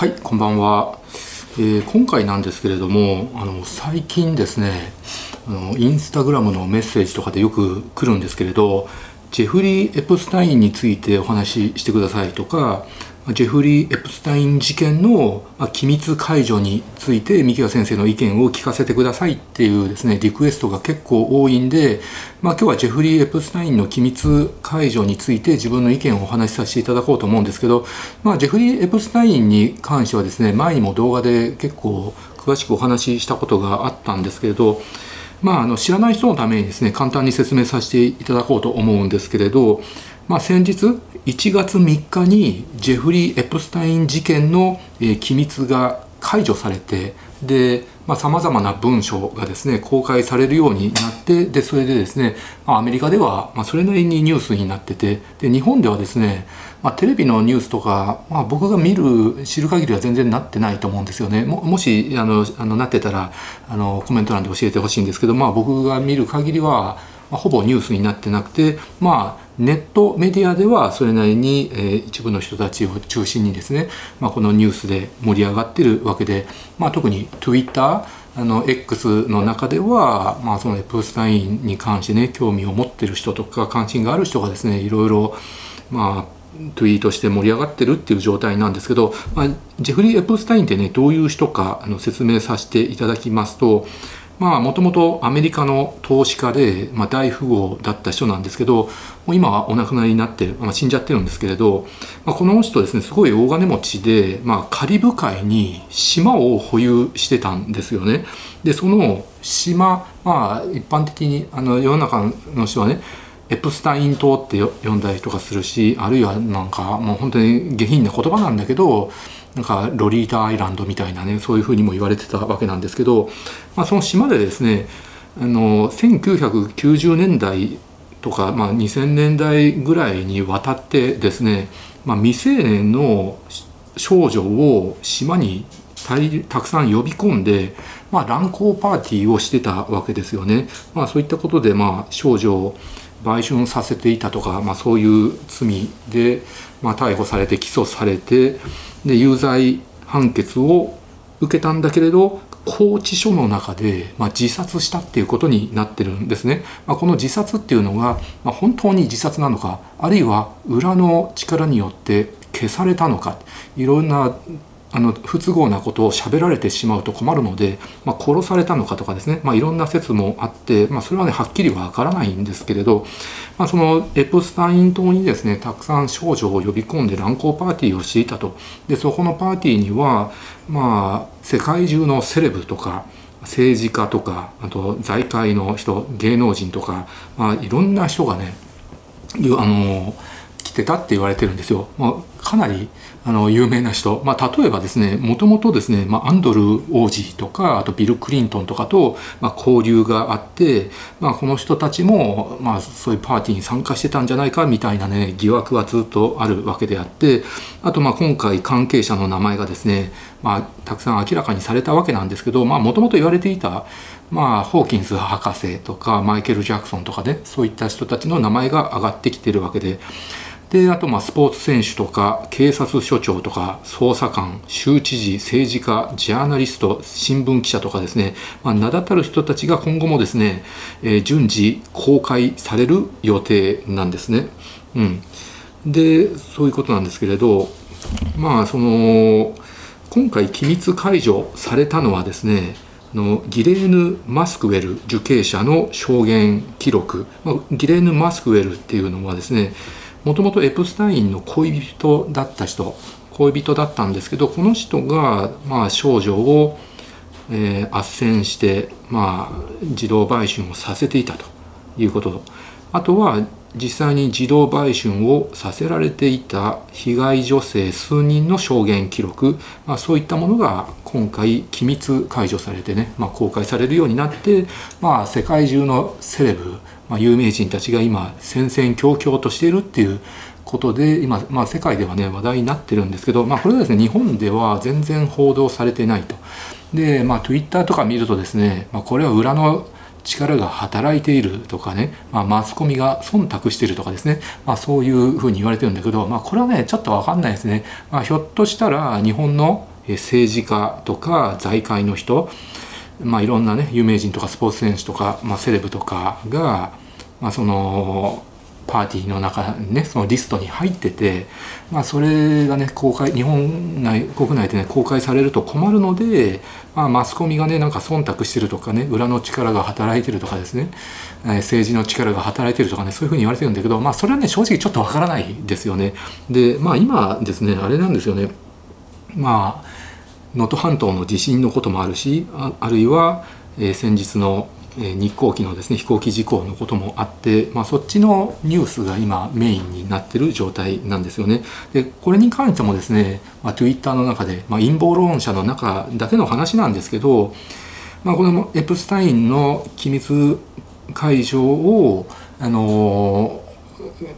はいこんばんは、えー、今回なんですけれどもあの最近ですねあのインスタグラムのメッセージとかでよく来るんですけれどジェフリー・エプスタインについてお話ししてくださいとかジェフリー・エプスタイン事件の機密解除について三木谷先生の意見を聞かせてくださいっていうですねリクエストが結構多いんで、まあ、今日はジェフリー・エプスタインの機密解除について自分の意見をお話しさせていただこうと思うんですけど、まあ、ジェフリー・エプスタインに関してはですね前にも動画で結構詳しくお話ししたことがあったんですけれどまあ、あの知らない人のためにですね簡単に説明させていただこうと思うんですけれど、まあ、先日1月3日にジェフリー・エプスタイン事件の、え機密が解除されてでさまざ、まな文書がですね公開されるようになってでそれでですね、あ、アメリカでは、まあ、それなりにニュースになっててで日本ではですね、まあ、テレビのニュースとか、まあ、僕が見る知る限りは全然なってないと思うんですよね。ももしあのあのなってたらあのコメント欄で教えてほしいんですけど、まあ、僕が見る限りは、まあ、ほぼニュースになってなくてまあネットメディアではそれなりに、えー、一部の人たちを中心にですね、まあ、このニュースで盛り上がってるわけで、まあ、特に Twitter あの X の中では、まあ、そのエプスタインに関してね興味を持ってる人とか関心がある人がですねいろいろまあツイートして盛り上がってるっていう状態なんですけど、まあ、ジェフリー・エプスタインってねどういう人かあの説明させていただきますとまあもともとアメリカの投資家で、まあ、大富豪だった人なんですけどもう今はお亡くなりになって、まあ、死んじゃってるんですけれど、まあ、この人ですねすごい大金持ちで、まあ、カリブ海に島を保有してたんですよね。でその島まあ一般的にあの世の中の人はねエプスタイン島って呼んだりとかするしあるいはなんかもう本当に下品な言葉なんだけどなんかロリータアイランドみたいなねそういうふうにも言われてたわけなんですけど、まあ、その島でですねあの1990年代とか、まあ、2000年代ぐらいにわたってですね、まあ、未成年の少女を島にたくさん呼び込んで、まあ、乱交パーティーをしてたわけですよね。まあ、そういったことで、まあ、少女売春させていたとか、まあ、そういう罪で、まあ、逮捕されて起訴されてで有罪判決を受けたんだけれど拘置所の中で、まあ、自殺したっていうことになってるんですね。まあ、この自殺っていうのが、まあ、本当に自殺なのかあるいは裏の力によって消されたのかいろんなあの不都合なことを喋られてしまうと困るので、まあ、殺されたのかとかですね、まあ、いろんな説もあって、まあ、それはねはっきりわからないんですけれど、まあ、そのエプスタイン島にですねたくさん少女を呼び込んで乱交パーティーをしていたと。でそこのパーティーには、まあ、世界中のセレブとか政治家とかあと財界の人芸能人とか、まあ、いろんな人がねあの来てたって言われてるんですよ。まあ、かなりあの有名な人、まあ、例えばですねもともとですね、まあ、アンドル王子とかあとビル・クリントンとかと、まあ、交流があって、まあ、この人たちも、まあ、そういうパーティーに参加してたんじゃないかみたいなね疑惑はずっとあるわけであってあとまあ今回関係者の名前がですね、まあ、たくさん明らかにされたわけなんですけどもともと言われていたまあ、ホーキンス博士とかマイケル・ジャクソンとかねそういった人たちの名前が上がってきてるわけでであとまあスポーツ選手とか警察署長とか捜査官州知事政治家ジャーナリスト新聞記者とかですね、まあ、名だたる人たちが今後もですね、えー、順次公開される予定なんですね。うん、でそういうことなんですけれどまあその今回機密解除されたのはですねのギレーヌ・マスクウェル受刑者の証言記録、まあ、ギレーヌ・マスクウェルっていうのはですねもともとエプスタインの恋人だった人恋人だったんですけどこの人が、まあ、少女を、えー、斡旋して、まあ、児童売春をさせていたということ。あとは実際に児童売春をさせられていた被害女性数人の証言記録、まあ、そういったものが今回機密解除されてね、まあ、公開されるようになって、まあ、世界中のセレブまあ、有名人たちが今戦々恐々としているっていうことで今、まあ、世界ではね話題になってるんですけど、まあ、これはですね日本では全然報道されてないと。で、まあ、Twitter とか見るとですね、まあ、これは裏の力が働いているとかね、まあ、マスコミが忖度しているとかですね、まあ、そういうふうに言われてるんだけど、まあ、これはねちょっと分かんないですね、まあ、ひょっとしたら日本の政治家とか財界の人、まあ、いろんなね有名人とかスポーツ選手とか、まあ、セレブとかが、まあ、そのパーティーの中ねそのリストに入ってて、まあ、それがね公開日本内国内でね公開されると困るので、まあ、マスコミがねなんか忖度してるとかね裏の力が働いてるとかですね、えー、政治の力が働いてるとかねそういうふうに言われてるんだけど、まあ、それはね正直ちょっとわからないですよね。でまあ今ですねあれなんですよねまあ能登半島の地震のこともあるしあるいは、えー、先日の日航機のですね飛行機事故のこともあって、まあ、そっちのニュースが今メインになってる状態なんですよね。でこれに関してもですね、まあ、Twitter の中で、まあ、陰謀論者の中だけの話なんですけど、まあ、このエプスタインの機密解除をあの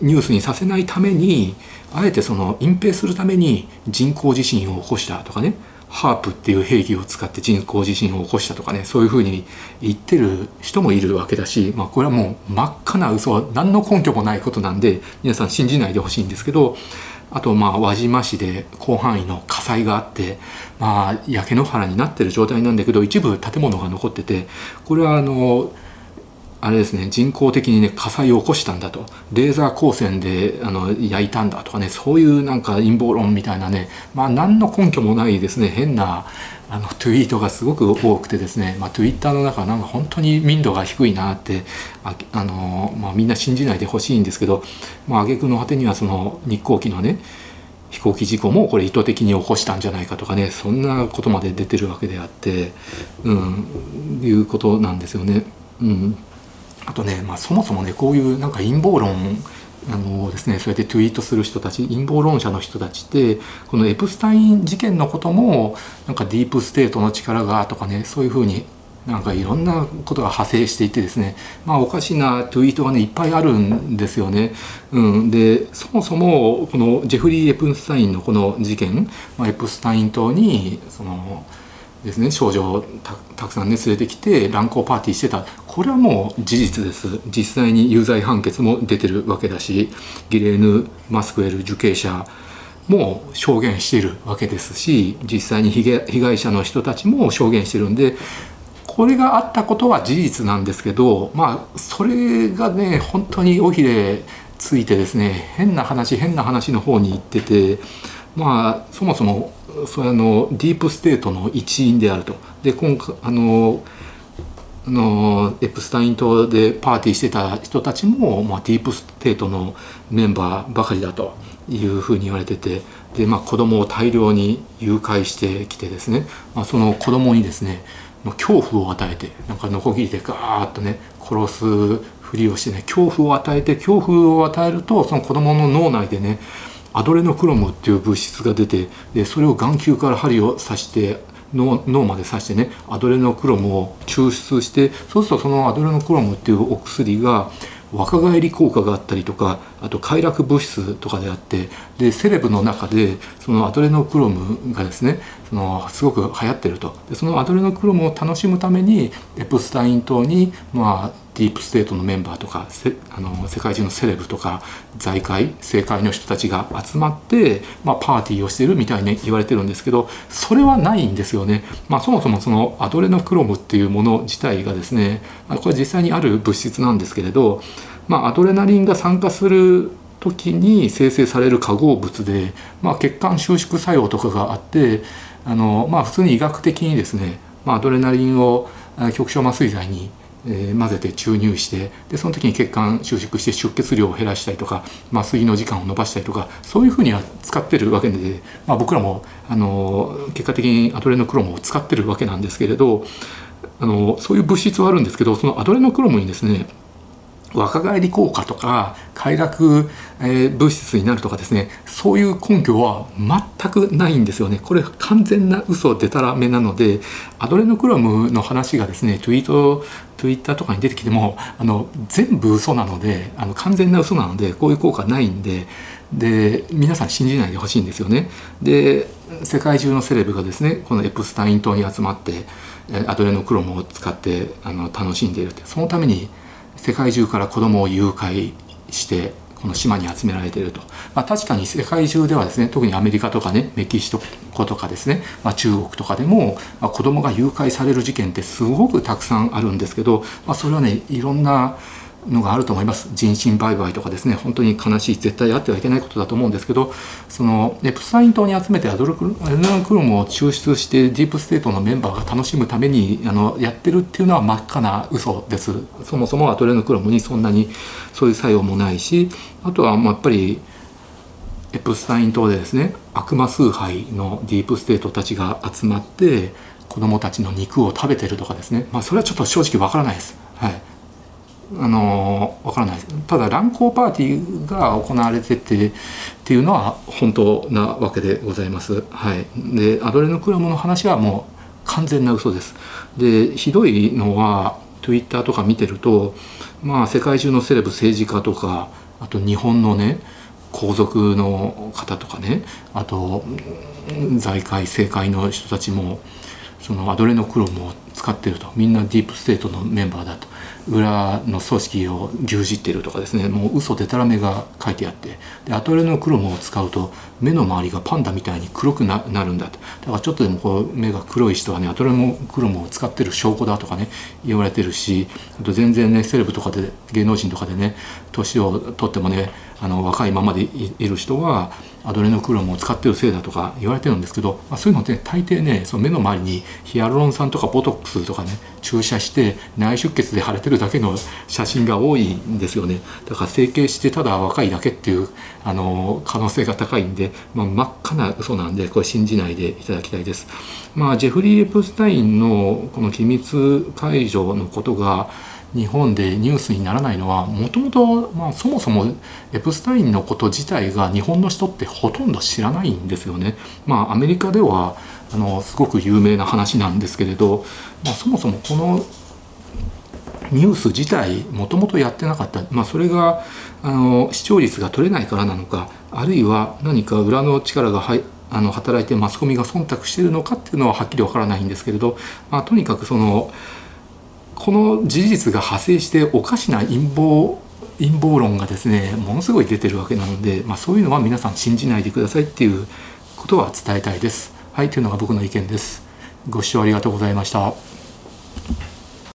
ニュースにさせないためにあえてその隠蔽するために人工地震を起こしたとかねハープっていう兵器を使って人工地震を起こしたとかねそういうふうに言ってる人もいるわけだし、まあ、これはもう真っ赤な嘘は何の根拠もないことなんで皆さん信じないでほしいんですけどあとまあ輪島市で広範囲の火災があってまあ焼け野原になってる状態なんだけど一部建物が残っててこれはあのあれですね人工的にね火災を起こしたんだとレーザー光線であの焼いたんだとかねそういうなんか陰謀論みたいなねまあ何の根拠もないですね変なあのツイートがすごく多くてですね、まあ、Twitter の中なんか本当に民度が低いなってああの、まあ、みんな信じないでほしいんですけど、まあ挙句の果てにはその日航機のね飛行機事故もこれ意図的に起こしたんじゃないかとかねそんなことまで出てるわけであって、うん、いうことなんですよね。うんあとね、まあ、そもそもねこういうなんか陰謀論あのですね、そうやってツイートする人たち陰謀論者の人たちってこのエプスタイン事件のこともなんかディープステートの力がとかねそういうふうになんかいろんなことが派生していてですねまあおかしなツイートがねいっぱいあるんですよね。うん、でそもそもこのジェフリー・エプスタインのこの事件、まあ、エプスタイン島にそのですね。少女をたくさんね連れてきて乱交パーティーしてた。これはもう事実です。実際に有罪判決も出てるわけだしギレーヌ・マスクエル受刑者も証言しているわけですし実際に被害者の人たちも証言してるんでこれがあったことは事実なんですけどまあそれがね本当に尾ひれついてですね変な話変な話の方に行っててまあそもそもそれのディープステートの一員であると。で今回あのあのエプスタイン島でパーティーしてた人たちも、まあ、ディープステートのメンバーばかりだというふうに言われててで、まあ、子供を大量に誘拐してきてですね、まあ、その子供にですね恐怖を与えてなんかノコギリでガーッとね殺すふりをしてね恐怖を与えて恐怖を与えるとその子供の脳内でねアドレノクロムっていう物質が出てでそれを眼球から針を刺して脳脳まで刺してねアドレノクロムを抽出してそうするとそのアドレノクロムっていうお薬が若返り効果があったりとかあと快楽物質とかであってでセレブの中でそのアドレノクロムがですねそのすごく流行ってると。でそのアドレノクロムを楽しむためにエプスタイン島にまあディープステートのメンバーとかあの世界中のセレブとか財界政界の人たちが集まって、まあ、パーティーをしてるみたいに言われてるんですけどそれはないんですよね。まあ、そもそもそのアドレノクロムっていうもの自体がですねこれ実際にある物質なんですけれど、まあ、アドレナリンが酸化する時に生成される化合物で、まあ、血管収縮作用とかがあってあの、まあ、普通に医学的にですね、まあ、アドレナリンを局所麻酔剤にえー、混ぜて注入してでその時に血管収縮して出血量を減らしたりとか麻酔の時間を延ばしたりとかそういうふうには使ってるわけで、まあ、僕らもあの結果的にアドレノクロムを使ってるわけなんですけれどあのそういう物質はあるんですけどそのアドレノクロムにですね若返り効果とか快楽、えー、物質になるとかですねそういう根拠は全くないんですよねこれ完全な嘘でたらめなのでアドレノクロムの話がですねツイートツイッターとかに出てきてもあの全部嘘なのであの完全な嘘なのでこういう効果ないんでで皆さん信じないでほしいんですよね。で世界中のセレブがですねこのエプスタイン島に集まってアドレノクロムを使ってあの楽しんでいるってそのために世界中から子供を誘拐してこの島に集められていると、まあ、確かに世界中ではですね特にアメリカとかねメキシコとかですね、まあ、中国とかでも、まあ、子供が誘拐される事件ってすごくたくさんあるんですけど、まあ、それはねいろんなのがあると思います。人身売買とかですね。本当に悲しい絶対あってはいけないことだと思うんですけどそのエプスタイン島に集めてアドルクアドレノクロムを抽出してディープステートのメンバーが楽しむためにあのやってるっていうのは真っ赤な嘘です。そもそもアドレノクロムにそんなにそういう作用もないしあとはやっぱりエプスタイン島でですね悪魔崇拝のディープステートたちが集まって子供たちの肉を食べてるとかですね。まあそれはちょっと正直わからないです。はい。あのわからないですただ乱交パーティーが行われててっていうのは本当なわけでございます。はい、でアドレノクロムの話はもう完全な嘘です。でひどいのは Twitter とか見てるとまあ世界中のセレブ政治家とかあと日本のね皇族の方とかねあと財界政界の人たちもそのアドレノクロムを使ってると。みんなディープステートのメンバーだと。裏の組織を牛耳ってるとかですね。もう嘘でたらめが書いてあって。でアドレノクロムを使うと目の周りがパンダみたいに黒くなるんだと。だからちょっとでもこう目が黒い人はねアドレノクロムを使ってる証拠だとかね言われてるしあと全然ねセレブとかで芸能人とかでね年を取ってもねあの若いままでいる人はアドレノクロムを使ってるせいだとか言われてるんですけど、まあ、そういうのって大抵ねその目の周りにヒアルロン酸とかボトックスとかね注射して内出血で腫れてるだけの写真が多いんですよねだから整形してただ若いだけっていうあの可能性が高いんで、まあ、真っ赤な嘘なんでこれ信じないでいただきたいです。まあ、ジェフリー・エプスタインのこの機密解除のことが日本でニュースにならないのはもともとそもそもエプスタインのこと自体が日本の人ってほとんど知らないんですよね。まあ、アメリカではあのすごく有名な話なんですけれど、まあ、そもそもこのニュース自体もともとやってなかった、まあ、それがあの視聴率が取れないからなのかあるいは何か裏の力が入あの働いてマスコミが忖度してるのかっていうのははっきりわからないんですけれど、まあ、とにかくそのこの事実が派生しておかしな陰謀陰謀論がですねものすごい出てるわけなので、まあ、そういうのは皆さん信じないでくださいっていうことは伝えたいです。はいというのが僕の意見です。ご視聴ありがとうございました。